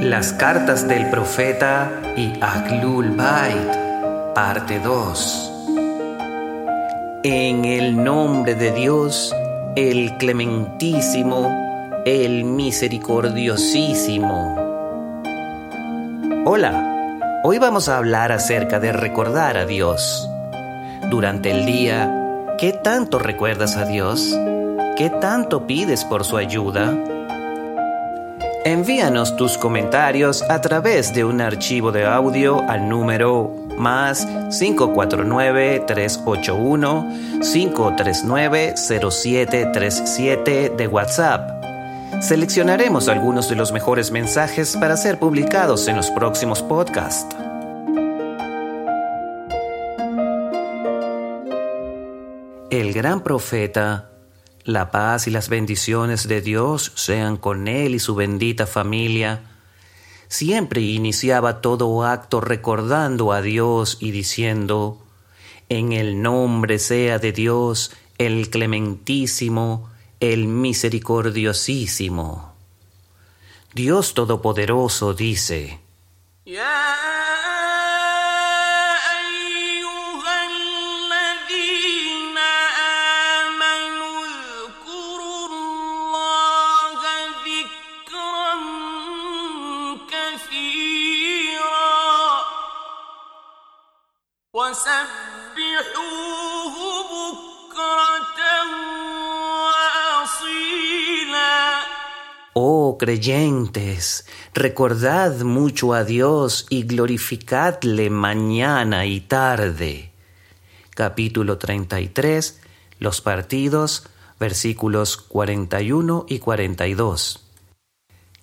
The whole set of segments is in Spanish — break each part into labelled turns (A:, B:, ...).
A: Las cartas del profeta y Ahlul Bait, parte 2. En el nombre de Dios, el clementísimo, el misericordiosísimo. Hola, hoy vamos a hablar acerca de recordar a Dios. Durante el día, ¿qué tanto recuerdas a Dios? ¿Qué tanto pides por su ayuda? Envíanos tus comentarios a través de un archivo de audio al número más 549-381-539-0737 de WhatsApp. Seleccionaremos algunos de los mejores mensajes para ser publicados en los próximos podcasts. El gran profeta la paz y las bendiciones de Dios sean con él y su bendita familia. Siempre iniciaba todo acto recordando a Dios y diciendo, En el nombre sea de Dios el clementísimo, el misericordiosísimo. Dios Todopoderoso dice, Oh creyentes, recordad mucho a Dios y glorificadle mañana y tarde. Capítulo 33, los partidos, versículos 41 y 42.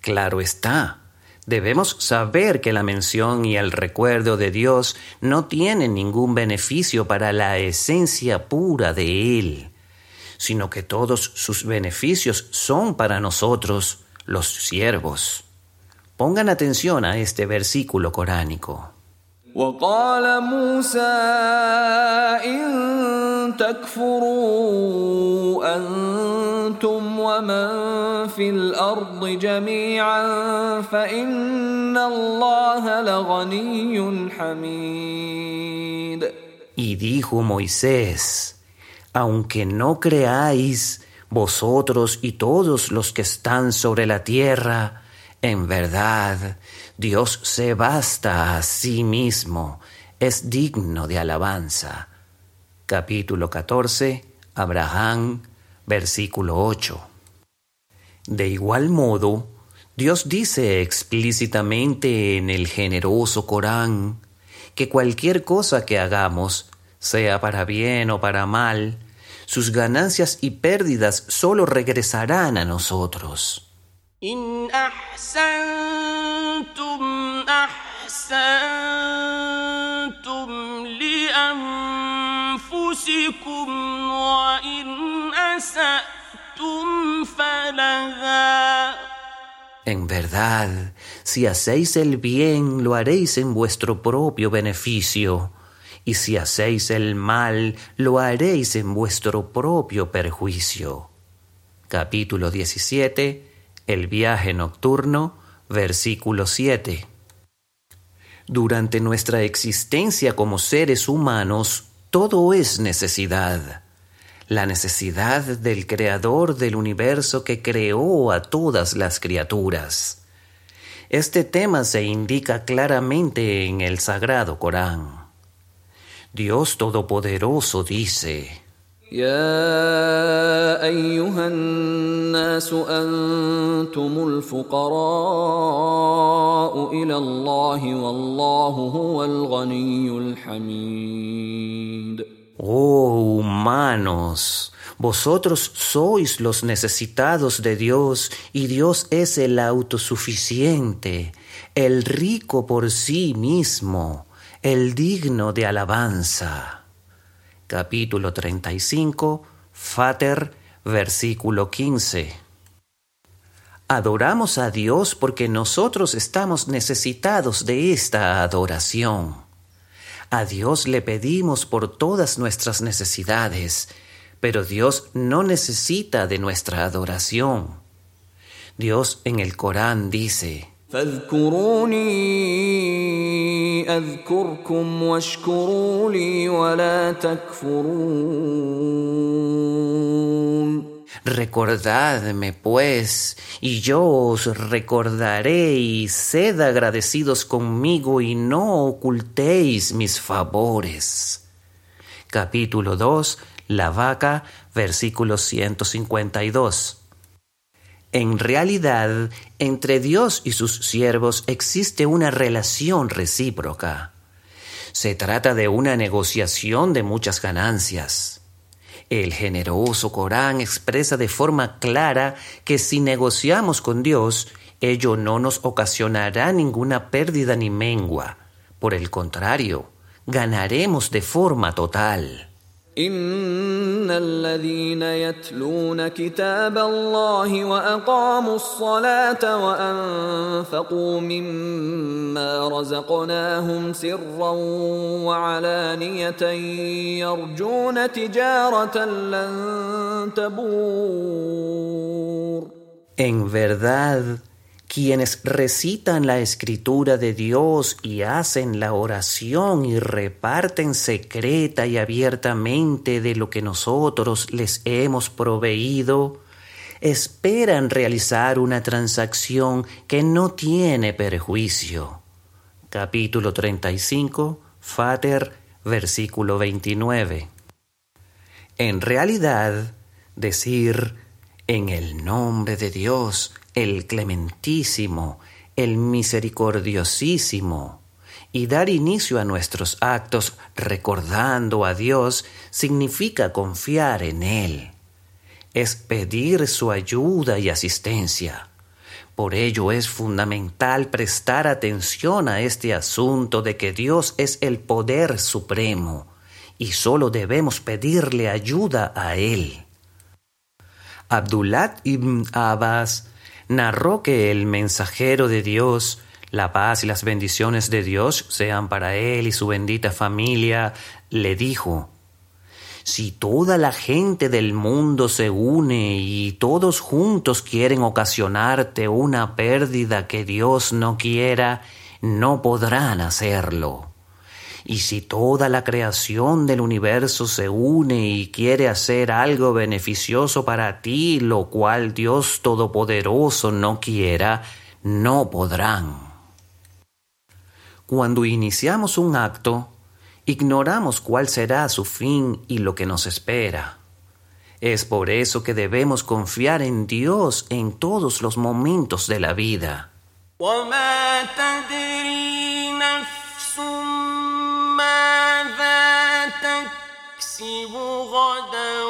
A: Claro está, debemos saber que la mención y el recuerdo de Dios no tienen ningún beneficio para la esencia pura de Él sino que todos sus beneficios son para nosotros, los siervos. Pongan atención a este versículo coránico.
B: وقال موسى إن تكفروا أنتم ومن في الأرض جميعا فإن الله لغني حميد
A: Y dijo Moisés, aunque no creáis, vosotros y todos los que están sobre la tierra, en verdad, Dios se basta a sí mismo, es digno de alabanza. Capítulo 14, Abraham, versículo 8. De igual modo, Dios dice explícitamente en el generoso Corán que cualquier cosa que hagamos, sea para bien o para mal, sus ganancias y pérdidas solo regresarán a nosotros. En verdad, si hacéis el bien, lo haréis en vuestro propio beneficio y si hacéis el mal, lo haréis en vuestro propio perjuicio. Capítulo 17, el viaje nocturno, versículo 7. Durante nuestra existencia como seres humanos, todo es necesidad La necesidad del Creador del universo que creó a todas las criaturas. Este tema se indica claramente en el Sagrado Corán. Dios Todopoderoso dice,
B: يا أيها الناس أنتم الفقراء إلى الله والله هو الغني الحميد
A: Oh humanos, vosotros sois los necesitados de Dios y Dios es el autosuficiente, el rico por sí mismo el digno de alabanza. Capítulo 35, Fater, versículo 15. Adoramos a Dios porque nosotros estamos necesitados de esta adoración. A Dios le pedimos por todas nuestras necesidades, pero Dios no necesita de nuestra adoración. Dios en el Corán dice, Recordadme, pues, y yo os recordaré, y sed agradecidos conmigo, y no ocultéis mis favores. Capítulo 2, La vaca, versículo 152. En realidad, entre Dios y sus siervos existe una relación recíproca. Se trata de una negociación de muchas ganancias. El generoso Corán expresa de forma clara que si negociamos con Dios, ello no nos ocasionará ninguna pérdida ni mengua. Por el contrario, ganaremos de forma total.
B: إن الذين يتلون كتاب الله وأقاموا الصلاة وأنفقوا مما رزقناهم سرا وعلانية يرجون تجارة لن تبور.
A: En verdad, quienes recitan la escritura de Dios y hacen la oración y reparten secreta y abiertamente de lo que nosotros les hemos proveído, esperan realizar una transacción que no tiene perjuicio. Capítulo 35, Fater, versículo 29. En realidad, decir en el nombre de Dios, el clementísimo, el misericordiosísimo, y dar inicio a nuestros actos recordando a Dios significa confiar en Él. Es pedir su ayuda y asistencia. Por ello es fundamental prestar atención a este asunto de que Dios es el poder supremo y solo debemos pedirle ayuda a Él. Abdullah ibn Abbas narró que el mensajero de Dios, la paz y las bendiciones de Dios sean para él y su bendita familia, le dijo, si toda la gente del mundo se une y todos juntos quieren ocasionarte una pérdida que Dios no quiera, no podrán hacerlo. Y si toda la creación del universo se une y quiere hacer algo beneficioso para ti, lo cual Dios Todopoderoso no quiera, no podrán. Cuando iniciamos un acto, ignoramos cuál será su fin y lo que nos espera. Es por eso que debemos confiar en Dios en todos los momentos de la vida.
B: تكسب غدا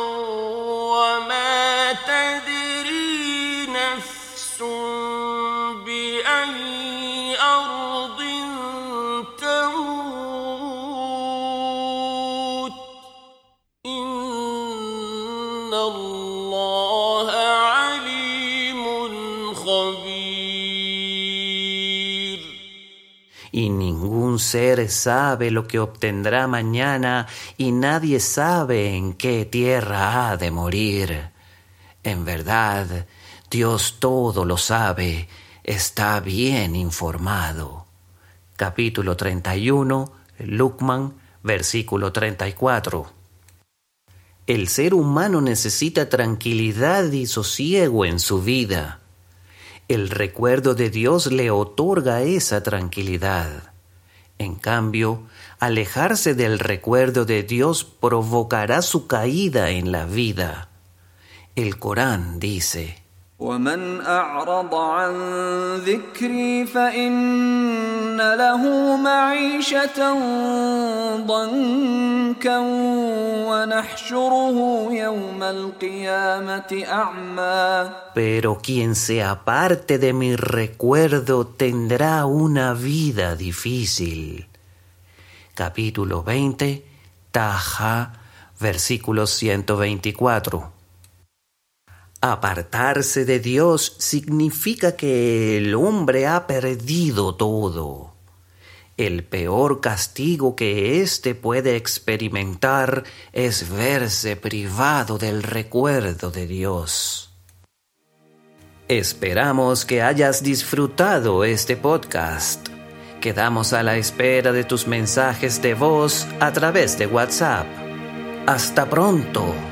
B: وما تدري نفس بأي أرض تموت. إن الله
A: ningún ser sabe lo que obtendrá mañana y nadie sabe en qué tierra ha de morir. En verdad, Dios todo lo sabe, está bien informado. Capítulo 31, Lukman, versículo 34. El ser humano necesita tranquilidad y sosiego en su vida. El recuerdo de Dios le otorga esa tranquilidad. En cambio, alejarse del recuerdo de Dios provocará su caída en la vida. El Corán dice,
B: ومن أعرض عن ذكري فإن له معيشة ضنكا ونحشره يوم القيامة أعمى
A: Pero quien se aparte de mi recuerdo tendrá una vida difícil. Capítulo 20, Taja, versículo 124. Apartarse de Dios significa que el hombre ha perdido todo. El peor castigo que éste puede experimentar es verse privado del recuerdo de Dios. Esperamos que hayas disfrutado este podcast. Quedamos a la espera de tus mensajes de voz a través de WhatsApp. Hasta pronto.